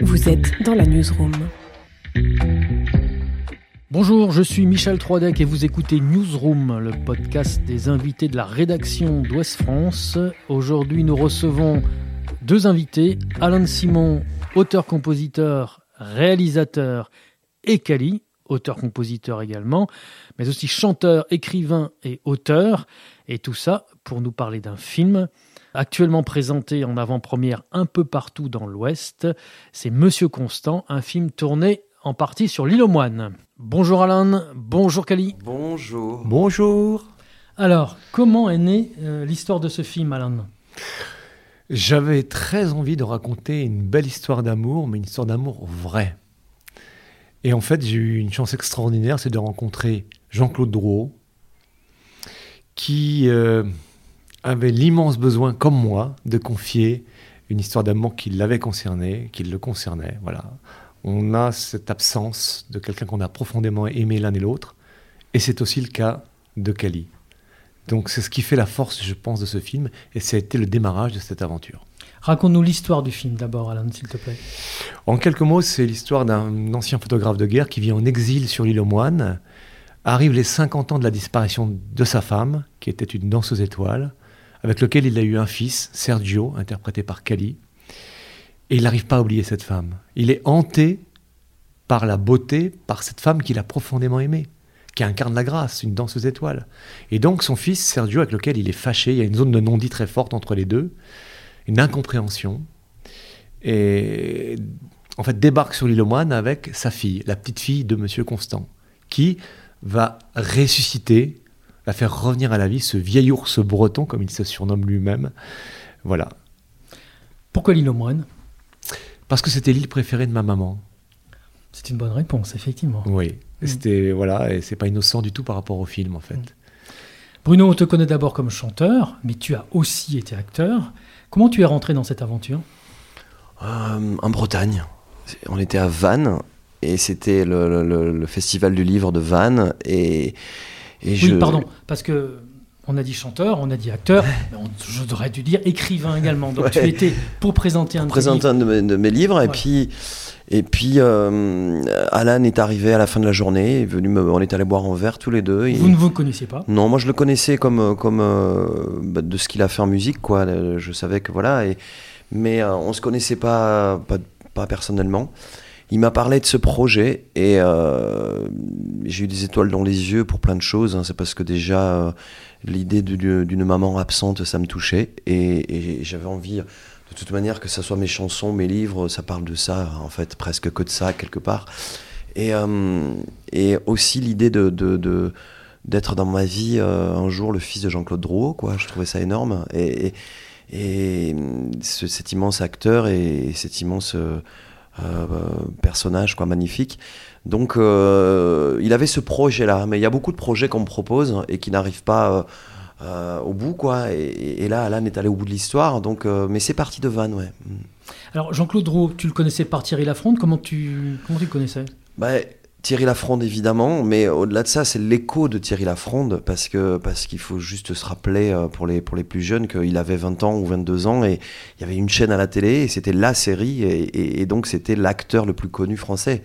Vous êtes dans la newsroom. Bonjour, je suis Michel Troidec et vous écoutez Newsroom, le podcast des invités de la rédaction d'Ouest France. Aujourd'hui, nous recevons deux invités, Alain Simon, auteur-compositeur, réalisateur et Cali, auteur-compositeur également, mais aussi chanteur, écrivain et auteur. Et tout ça pour nous parler d'un film actuellement présenté en avant-première un peu partout dans l'Ouest. C'est Monsieur Constant, un film tourné en partie sur l'île aux moines. Bonjour Alain, bonjour Kali. Bonjour. Bonjour. Alors, comment est née euh, l'histoire de ce film, Alain? J'avais très envie de raconter une belle histoire d'amour, mais une histoire d'amour vraie. Et en fait, j'ai eu une chance extraordinaire, c'est de rencontrer Jean-Claude Drouot, qui euh, avait l'immense besoin, comme moi, de confier une histoire d'amour qui l'avait concerné, qui le concernait. Voilà. On a cette absence de quelqu'un qu'on a profondément aimé l'un et l'autre, et c'est aussi le cas de Kali. Donc c'est ce qui fait la force, je pense, de ce film, et ça a été le démarrage de cette aventure. Raconte-nous l'histoire du film d'abord, Alan, s'il te plaît. En quelques mots, c'est l'histoire d'un ancien photographe de guerre qui vit en exil sur l'île aux moines. Arrive les 50 ans de la disparition de sa femme, qui était une danseuse étoile, avec lequel il a eu un fils, Sergio, interprété par Kali. Et il n'arrive pas à oublier cette femme. Il est hanté par la beauté, par cette femme qu'il a profondément aimée, qui incarne la grâce, une danseuse étoile. Et donc son fils, Sergio, avec lequel il est fâché, il y a une zone de non-dit très forte entre les deux, une incompréhension. Et en fait, débarque sur l'île aux moines avec sa fille, la petite fille de Monsieur Constant, qui va ressusciter, va faire revenir à la vie ce vieil ours breton, comme il se surnomme lui-même. Voilà. Pourquoi l'île aux moines? Parce que c'était l'île préférée de ma maman. C'est une bonne réponse, effectivement. Oui. C'était voilà, et c'est pas innocent du tout par rapport au film en fait. Bruno, on te connaît d'abord comme chanteur, mais tu as aussi été acteur. Comment tu es rentré dans cette aventure? Euh, en Bretagne. On était à Vannes et c'était le, le- le- le festival du livre de Vannes et, et je. Oui, pardon, parce que on a dit chanteur, on a dit acteur, mais on, je devrais dû dire écrivain également. Donc Ouais. tu étais pour présenter un de tes présenter un de mes, de mes livres et puis et puis euh, Alan est arrivé à la fin de la journée, est venu me, on est allé boire un verre tous les deux. et- Vous ne vous connaissiez pas? Non, moi je le connaissais comme comme euh, bah, de ce qu'il a fait en musique quoi. Euh, Je savais que voilà et mais euh, on se connaissait pas pas, pas personnellement. Il m'a parlé de ce projet et euh, j'ai eu des étoiles dans les yeux pour plein de choses. hein. C'est parce que déjà euh, l'idée d'une maman absente, ça me touchait et, j'avais envie de toute manière que ça soit mes chansons, mes livres, ça parle de ça en fait, presque que de ça quelque part. Et, euh, aussi l'idée d'être dans ma vie un jour le fils de Jean-Claude Drouot, quoi. Je trouvais ça énorme. Et, et, et, ce- cet immense acteur et cet immense euh, personnage, quoi, magnifique. Donc, euh, il avait ce projet-là. Mais il y a beaucoup de projets qu'on me propose et qui n'arrivent pas euh, au bout, quoi. Et, et là, Alan est allé au bout de l'histoire. Donc, mais c'est parti de Vannes, ouais. Mm. Alors Jean-Claude Roux, tu le connaissais par Thierry Lafronde, comment tu, comment tu le connaissais? Bah, Thierry Lafronde évidemment, mais au-delà de ça, c'est l'écho de Thierry Lafronde parce que parce qu'il faut juste se rappeler euh, pour les pour les plus jeunes qu'il avait 20 ans ou 22 ans et il y avait une chaîne à la télé et c'était la série et, et- donc c'était l'acteur le plus connu français.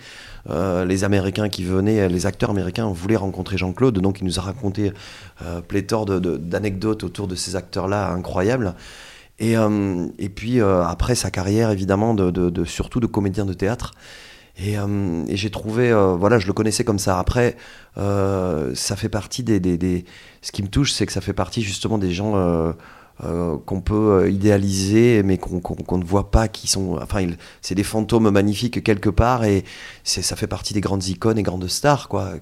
Euh, les Américains qui venaient, les acteurs américains voulaient rencontrer Jean-Claude, donc il nous a raconté euh, pléthore d'anecdotes autour de ces acteurs-là incroyables. Et, et puis après sa carrière évidemment de, de- de- surtout de comédien de théâtre. Et, euh, et j'ai trouvé, euh, voilà, je le connaissais comme ça. Après, euh, ça fait partie des, Ce qui me touche, c'est que ça fait partie justement des gens qu'on peut idéaliser, mais qu'on ne voit pas, qui sont. Enfin, c'est des fantômes magnifiques quelque part, et ça fait partie des grandes icônes et grandes stars, quoi,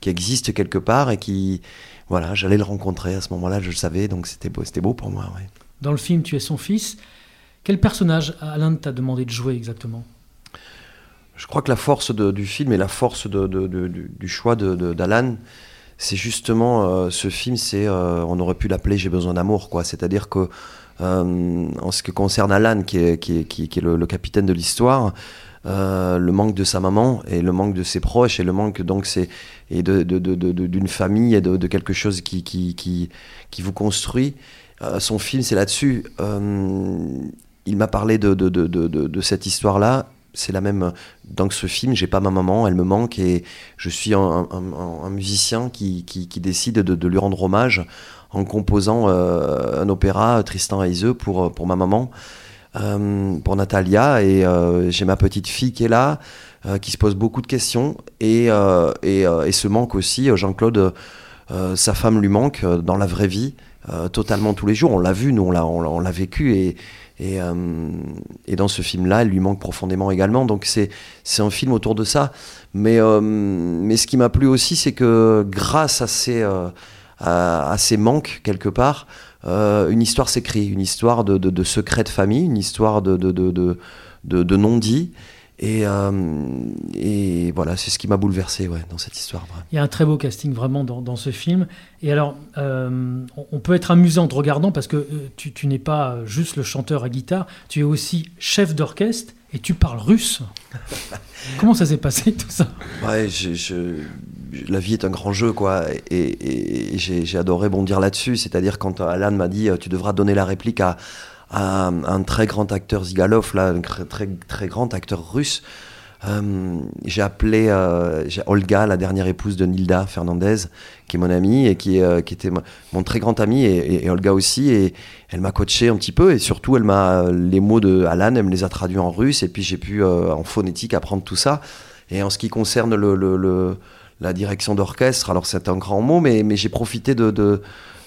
qui existent quelque part et qui. Voilà, j'allais le rencontrer à ce moment-là, je le savais, donc c'était beau, beau pour moi. Dans le film, tu es son fils. Quel personnage Alain t'a demandé de jouer exactement? Je crois que la force du film et la force du, choix d'Alan, c'est justement euh, ce film, c'est euh, on aurait pu l'appeler J'ai besoin d'amour, quoi. C'est-à-dire que euh, en ce qui concerne Alan, qui est, le, capitaine de l'histoire, euh, le manque de sa maman et le manque de ses proches et le manque donc d'une famille et de, quelque chose qui vous construit. Euh, son film, c'est là-dessus. Euh, il m'a parlé de cette histoire-là c'est la même. Dans ce film, j'ai pas ma maman, elle me manque et je suis un, musicien qui, qui, décide de, lui rendre hommage en composant un opéra Tristan Heiseux pour, pour ma maman, pour Natalia et j'ai ma petite fille qui est là. qui se pose beaucoup de questions et, et, et manque aussi Jean-Claude sa femme lui manque dans la vraie vie euh, totalement tous les jours. On l'a vu, nous, on l'a, vécu et, et, euh, et, dans ce film-là, elle lui manque profondément également. Donc c'est, un film autour de ça. Mais, euh, mais ce qui m'a plu aussi, c'est que grâce à ces, à, manques, quelque part, une histoire s'écrit, une histoire de, de, de, secret de famille, une histoire de, de, de, de non-dit. Et, euh, et voilà, c'est ce qui m'a bouleversé ouais, dans cette histoire. Il y a un très beau casting vraiment dans, dans ce film. Et alors, euh, on peut être amusant en regardant parce que euh, tu, tu n'es pas juste le chanteur à guitare, tu es aussi chef d'orchestre et tu parles russe. Comment ça s'est passé tout ça? Ouais, je, la vie est un grand jeu, quoi. Et, et j'ai adoré bondir là-dessus. C'est-à-dire quand Alan m'a dit tu devras donner la réplique à un, très grand acteur Zigalov, là, un très, très grand acteur russe. Euh, j'ai appelé euh, Olga, la dernière épouse de Nilda Fernandez, qui est mon amie et qui, euh, était mon très grand ami, et, Olga aussi. Et elle m'a coaché un petit peu, et surtout, elle m'a les mots de Alan, elle me les a traduits en russe, et puis j'ai pu en phonétique apprendre tout ça. Et en ce qui concerne le, le, la direction d'orchestre, alors c'est un grand mot, mais, mais j'ai profité de, de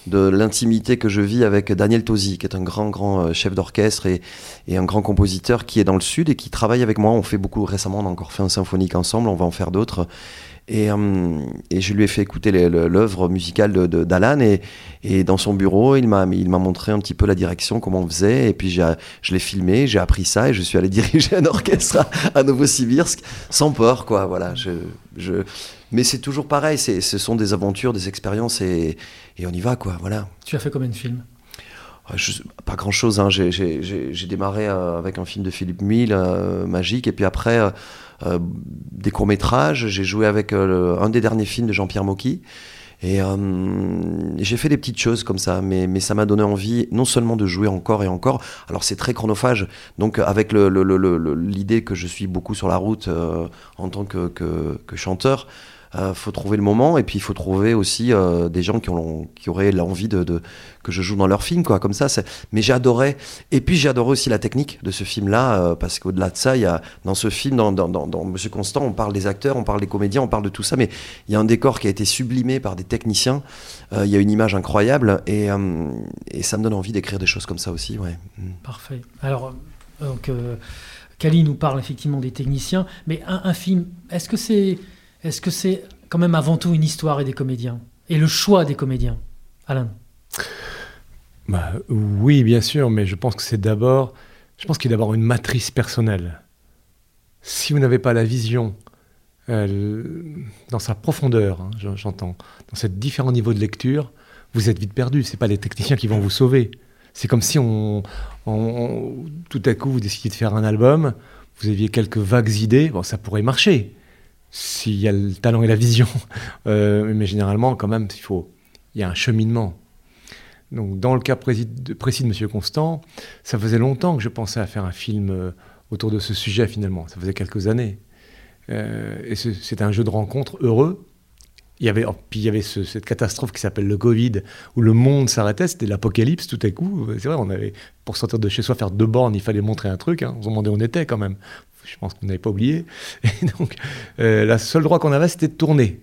de l'intimité que je vis avec Daniel Tosi, qui est un grand, grand euh, chef d'orchestre et, un grand compositeur qui est dans le sud et qui travaille avec moi. On fait beaucoup récemment, on a encore fait un symphonique ensemble, on va en faire d'autres. Et, euh, je lui ai fait écouter l'œuvre musicale d'Alan et, et, dans son bureau, il m'a montré un petit peu la direction, comment on faisait. Et puis je l'ai filmé, j'ai appris ça et je suis allé diriger un orchestre à, Novosibirsk sans peur, quoi. Voilà, je, mais c'est toujours pareil, ce sont des aventures, des expériences et, on y va, quoi. Voilà. Tu as fait combien de films? Pas grand chose. Hein. J'ai démarré euh, avec un film de Philippe Mille, euh, Magique, et puis après euh, des courts-métrages. J'ai joué avec un des derniers films de Jean-Pierre Mocky. Et j'ai fait des petites choses comme ça, mais, ça m'a donné envie non seulement de jouer encore et encore, alors c'est très chronophage, donc avec l'idée que je suis beaucoup sur la route en tant que, chanteur, euh, faut trouver le moment et puis il faut trouver aussi euh, des gens qui, ont, qui auraient l'envie de, que je joue dans leur film, quoi, comme ça. Mais adoré. Et puis adoré aussi la technique de ce film-là, euh, parce qu'au-delà de ça, il y a, dans ce film, dans, dans, dans, Monsieur Constant, on parle des acteurs, on parle des comédiens, on parle de tout ça, mais il y a un décor qui a été sublimé par des techniciens. Il y a une image incroyable et, et ça me donne envie d'écrire des choses comme ça aussi. Ouais. Mm. Parfait. Alors, donc, Kali nous parle effectivement des techniciens, mais un film, est-ce que c'est est-ce que c'est quand même avant tout une histoire et des comédiens Et le choix des comédiens Alain? Bah, Oui, bien sûr, mais je pense que c'est d'abord. Je pense qu'il y a d'abord une matrice personnelle. Si vous n'avez pas la vision euh, dans sa profondeur, hein, j'entends, dans ces différents niveaux de lecture, vous êtes vite perdu. Ce pas les techniciens qui vont vous sauver. C'est comme si on, tout à coup vous décidiez de faire un album, vous aviez quelques vagues idées, bon, ça pourrait marcher s'il y a le talent et la vision. Euh, mais généralement, quand même, il faut, il y a un cheminement. Donc, dans le cas précis de, Monsieur Constant, ça faisait longtemps que je pensais à faire un film euh, autour de ce sujet finalement. Ça faisait quelques années. Euh, et c'était un jeu de rencontre heureux. Il y avait, oh, puis il y avait cette catastrophe qui s'appelle le Covid, où le monde s'arrêtait, c'était l'apocalypse tout à coup. C'est vrai, on avait, pour sortir de chez soi, faire deux bornes, il fallait montrer un truc. Hein. On se demandait où on était quand même je pense que vous n'avez pas oublié. Et donc, euh, la seule droit qu'on avait, c'était de tourner.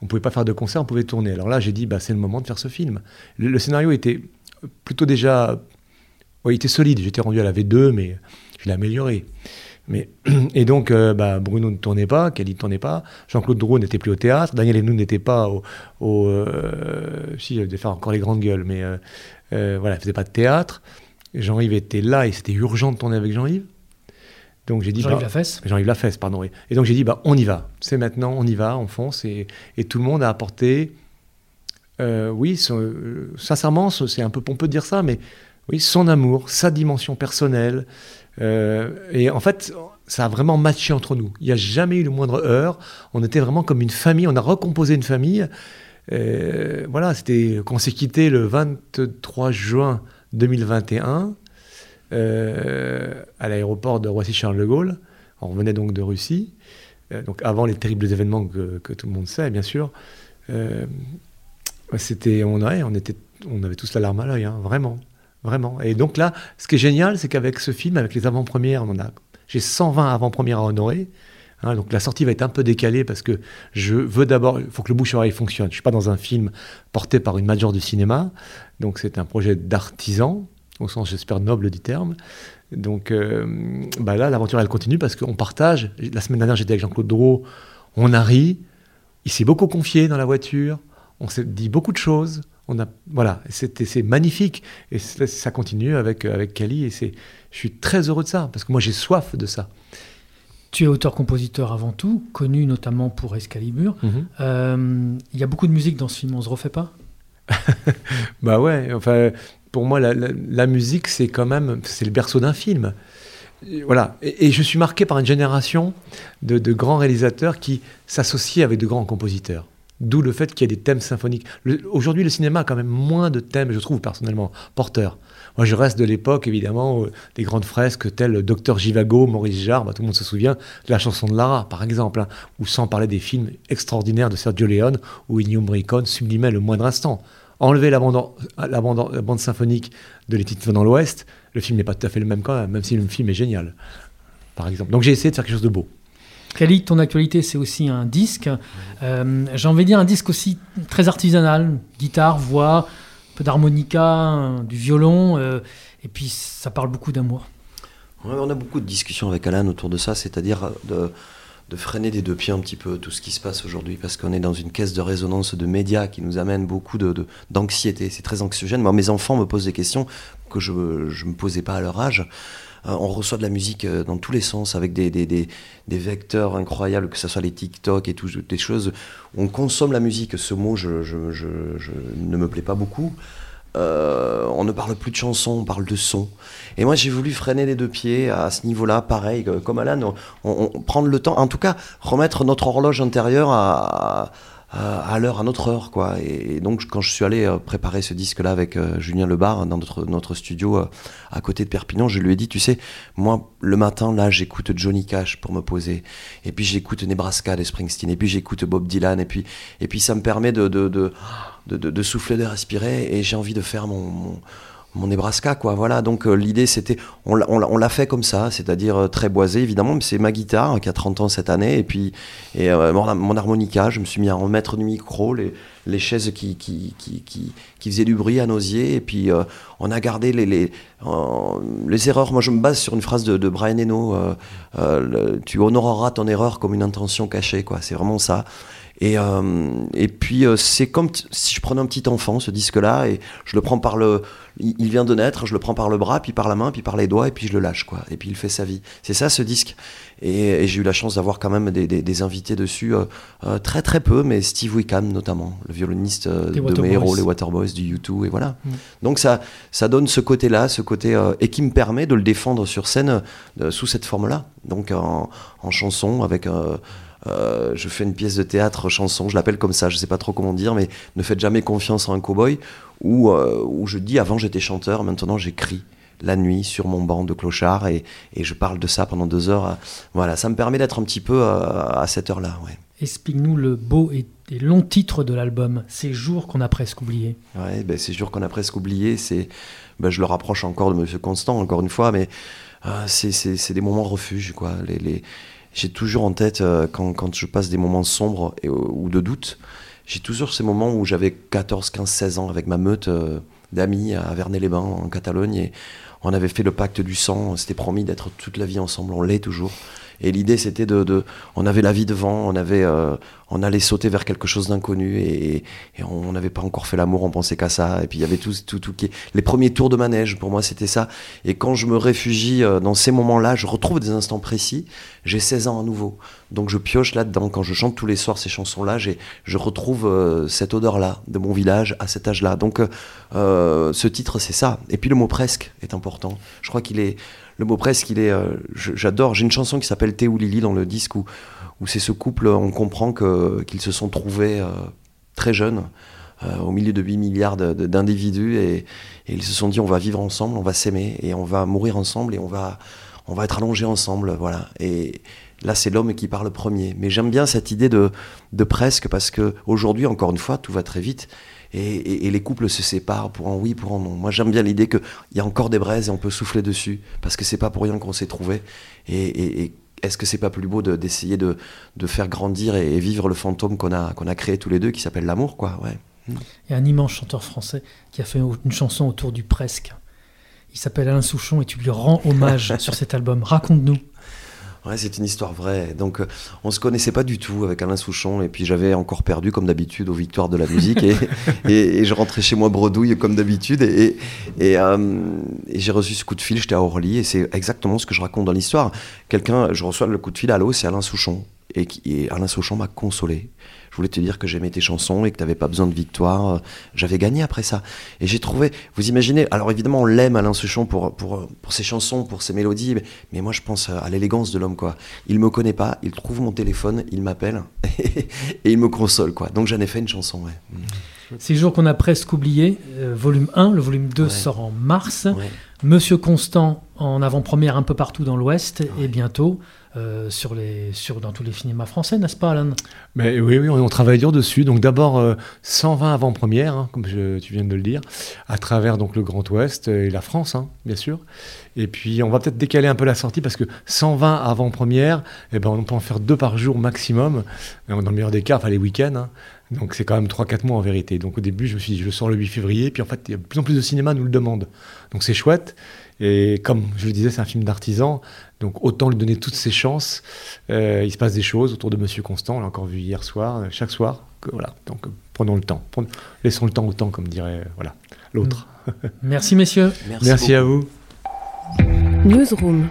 On ne pouvait pas faire de concert, on pouvait tourner. Alors là, j'ai dit, bah, c'est le moment de faire ce film. Le, scénario était plutôt déjà. il était solide. J'étais rendu à la V2, mais je l'ai amélioré. Mais, et donc, euh, bah, Bruno ne tournait pas, Kelly ne tournait pas, Jean-Claude Drouot n'était plus au théâtre, Daniel nous n'était pas au. euh, si, je devais faire encore les grandes gueules, mais voilà, il faisait pas de théâtre. Jean-Yves était là et c'était urgent de tourner avec Jean-Yves. Donc j'ai dit Jean-Yves bah, Lafesse. Jean-Yves Lafesse, pardon. Et donc j'ai dit bah on y va. C'est maintenant, on y va, on fonce et, et tout le monde a apporté. Euh, oui, euh, sincèrement, c'est un peu pompeux de dire ça, mais oui, son amour, sa dimension personnelle. Euh, et en fait, ça a vraiment matché entre nous. Il n'y a jamais eu le moindre heure. On était vraiment comme une famille. On a recomposé une famille. voilà, c'était quand on s'est quitté le 23 juin 2021. Euh, à l'aéroport de Roissy-Charles de Gaulle On revenait donc de Russie, donc avant les terribles événements que, tout le monde sait, bien sûr. c'était, on, on, était, on avait tous la larme à l'œil, hein, vraiment. Vraiment. Et donc là, ce qui est génial, c'est qu'avec ce film, avec les avant-premières, on a, j'ai 120 avant-premières à honorer. Hein, donc la sortie va être un peu décalée parce que je veux d'abord, il faut que le bouche-oreille fonctionne. Je ne suis pas dans un film porté par une major du cinéma, donc c'est un projet d'artisan, au sens j'espère noble du terme. Donc euh, bah là, l'aventure elle continue parce qu'on partage. La semaine dernière, j'étais avec Jean-Claude Drouot, on a ri, il s'est beaucoup confié dans la voiture, on s'est dit beaucoup de choses. On a, voilà, c'est magnifique. Et ça continue avec, avec Kali. Et je suis très heureux de ça, parce que moi j'ai soif de ça. Tu es auteur-compositeur avant tout, connu notamment pour Excalibur. Mhm. Euh, il y a beaucoup de musique dans ce film, on se refait pas? Bah ouais, enfin, pour moi, la, musique, c'est quand même, c'est le berceau d'un film. voilà, et, je suis marqué par une génération de, grands réalisateurs qui s'associent avec de grands compositeurs. D'où le fait qu'il y ait des thèmes symphoniques. Aujourd'hui, le cinéma a quand même moins de thèmes, je trouve personnellement, porteurs. Moi, je reste de l'époque, évidemment, des grandes fresques telles Docteur Givago, Maurice Jarre, bah, tout le monde se souvient de la chanson de Lara, par exemple, hein, ou sans parler des films extraordinaires de Sergio Leone, où Ennio Morricone sublimait le moindre instant. Enlever la bande, la bande, symphonique de Les Titres dans l'Ouest, le film n'est pas tout à fait le même quand même, même si le film est génial, par exemple. Donc j'ai essayé de faire quelque chose de beau. Khalid, ton actualité, c'est aussi un disque. Euh, j'ai envie de dire un disque aussi très artisanal, guitare, voix, un peu d'harmonica, du violon, euh, et puis ça parle beaucoup d'amour. on a beaucoup de discussions avec Alain autour de ça, c'est-à-dire de, freiner des deux pieds un petit peu tout ce qui se passe aujourd'hui, parce qu'on est dans une caisse de résonance de médias qui nous amène beaucoup d'anxiété. c'est très anxiogène. Moi, mes enfants me posent des questions que je ne me posais pas à leur âge. Euh, on reçoit de la musique euh, dans tous les sens avec des, des, des, vecteurs incroyables, que ce soit les TikTok et tout, des choses. On consomme la musique, ce mot je, je, je, ne me plaît pas beaucoup. Euh, on ne parle plus de chansons, on parle de son. Et moi, j'ai voulu freiner les deux pieds à ce niveau-là, pareil, comme Alan, on, prendre le temps, en tout cas, remettre notre horloge intérieure à, à l'heure, à notre heure, quoi. Et, donc, quand je suis allé euh, préparer ce disque-là avec euh, Julien Lebar dans notre, notre studio euh, à côté de Perpignan, je lui ai dit, tu sais, moi, le matin, là, j'écoute Johnny Cash pour me poser. Et puis, j'écoute Nebraska de Springsteen. Et puis, j'écoute Bob Dylan. Et puis, et puis ça me permet de, de, de, de, souffler, de respirer. Et j'ai envie de faire mon mon Nebraska, quoi. Voilà, donc euh, l'idée c'était, on l'a fait comme ça, c'est-à-dire euh, très boisé évidemment, mais c'est ma guitare hein, qui a 30 ans cette année, et puis et, euh, mon, harmonica, je me suis mis à remettre du micro, les, les chaises qui qui, qui, qui, qui, faisaient du bruit à nausier, et puis on a gardé les, les, les, erreurs. Moi je me base sur une phrase de, de Brian Eno, tu honoreras ton erreur comme une intention cachée, quoi. C'est vraiment ça. Et, et puis c'est comme si je prenais un petit enfant, ce disque-là, et je le prends par le il, vient de naître, je le prends par le bras, puis par la main, puis par les doigts, et puis je le lâche, quoi. Et puis il fait sa vie. C'est ça ce disque. Et, j'ai eu la chance d'avoir quand même des, invités dessus, euh, euh, très très peu, mais Steve Wickham notamment, le violoniste euh, de mes héros, les Waterboys du U2, et voilà. Mm. Donc ça, ça donne ce côté-là, ce côté, et qui me permet de le défendre sur scène sous cette forme-là. Donc en, en chanson, avec euh, je fais une pièce de théâtre chanson, je l'appelle comme ça, je sais pas trop comment dire, mais ne faites jamais confiance en un cowboy, où, euh, où je dis avant j'étais chanteur, maintenant j'écris la nuit sur mon banc de clochard et, et, je parle de ça pendant deux heures. Voilà, ça me permet d'être un petit peu euh, à, cette heure-là. Ouais. Explique-nous le beau et, long titre de l'album, Ces jours qu'on a presque oubliés. Ouais, ben, ces jours qu'on a presque oubliés, c'est, ben, je le rapproche encore de Monsieur Constant, encore une fois, mais c'est des moments refuge, quoi. Les, les, j'ai toujours en tête, euh, quand, je passe des moments sombres et, ou de doute, j'ai toujours ces moments où j'avais 14, 15, 16 ans avec ma meute euh, d'amis à Vernet-les-Bains, en Catalogne, et on avait fait le pacte du sang, on s'était promis d'être toute la vie ensemble, on l'est toujours. Et l'idée, c'était de, On avait la vie devant, on, avait, euh, on allait sauter vers quelque chose d'inconnu et, on n'avait pas encore fait l'amour, on pensait qu'à ça. Et puis il y avait tout, tout, tout. Les premiers tours de manège, pour moi, c'était ça. Et quand je me réfugie euh, dans ces moments-là, je retrouve des instants précis. J'ai 16 ans à nouveau. Donc je pioche là-dedans. Quand je chante tous les soirs ces chansons-là, je retrouve euh, cette odeur-là de mon village à cet âge-là. Donc ce titre, c'est ça. Et puis le mot presque est important. Je crois qu'il est le mot presque, il est. Euh, j'adore. J'ai une chanson qui s'appelle Thé ou Lily dans le disque où, c'est ce couple, on comprend qu'ils se sont trouvés euh, très jeunes. Euh, au milieu de 8 milliards d'individus et, ils se sont dit on va vivre ensemble, on va s'aimer et on va mourir ensemble et on va, on va être allongés ensemble, voilà. Et là, c'est l'homme qui parle premier. Mais j'aime bien cette idée de, de presque, parce que aujourd'hui, encore une fois, tout va très vite. Et, les couples se séparent pour un oui, pour un non. Moi, j'aime bien l'idée qu'il y a encore des braises et on peut souffler dessus, parce que c'est pas pour rien qu'on s'est trouvé. Et, est-ce que c'est pas plus beau d'essayer de, de, faire grandir et, vivre le fantôme qu'on a, qu'on a créé tous les deux, qui s'appelle l'amour, quoi ouais. Il y a un immense chanteur français qui a fait une chanson autour du presque. Il s'appelle Alain Souchon et tu lui rends hommage sur cet album. Raconte-nous. Ouais, c'est une histoire vraie. Donc, euh, on se connaissait pas du tout avec Alain Souchon, et puis j'avais encore perdu, comme d'habitude, aux victoires de la musique, et, et, je rentrais chez moi bredouille, comme d'habitude, et, euh, et j'ai reçu ce coup de fil, j'étais à Orly, et c'est exactement ce que je raconte dans l'histoire. Quelqu'un, je reçois le coup de fil, allô, c'est Alain Souchon, et, et Alain Souchon m'a consolé je voulais te dire que j'aimais tes chansons et que tu n'avais pas besoin de victoire. J'avais gagné après ça. Et j'ai trouvé, vous imaginez, alors évidemment, on l'aime Alain Souchon pour, pour, pour ses chansons, pour ses mélodies, mais, moi je pense à l'élégance de l'homme, quoi. Il me connaît pas, il trouve mon téléphone, il m'appelle et il me console, quoi. Donc j'en ai fait une chanson, ouais. Ces jours qu'on a presque oubliés, euh, volume 1, le volume 2 sort en mars. Monsieur Constant en avant-première un peu partout dans l'Ouest et bientôt euh, sur les, sur, dans tous les cinémas français, n'est-ce pas, Alan? Mais oui, oui, on, travaille dur dessus. Donc d'abord 120 euh, avant-premières, hein, comme tu viens de le dire, à travers donc le Grand Ouest et la France, hein, bien sûr. Et puis on va peut-être décaler un peu la sortie parce que 120 avant-premières, eh ben, on peut en faire deux par jour maximum. Dans le meilleur des cas, enfin les week-ends. Hein. Donc c'est quand même 3-4 mois en vérité. Donc au début, je me suis dit, je sors le 8 février. Puis en fait, il y a de plus en plus de cinéma nous le demandent. Donc c'est chouette. Et comme je le disais, c'est un film d'artisan, donc autant lui donner toutes ses chances. Euh, il se passe des choses autour de Monsieur Constant, on l'a encore vu hier soir, euh, chaque soir. voilà, donc euh, prenons le temps, laissons le temps au temps, comme dirait voilà l'autre. Merci messieurs. Merci, Merci à vous. Newsroom.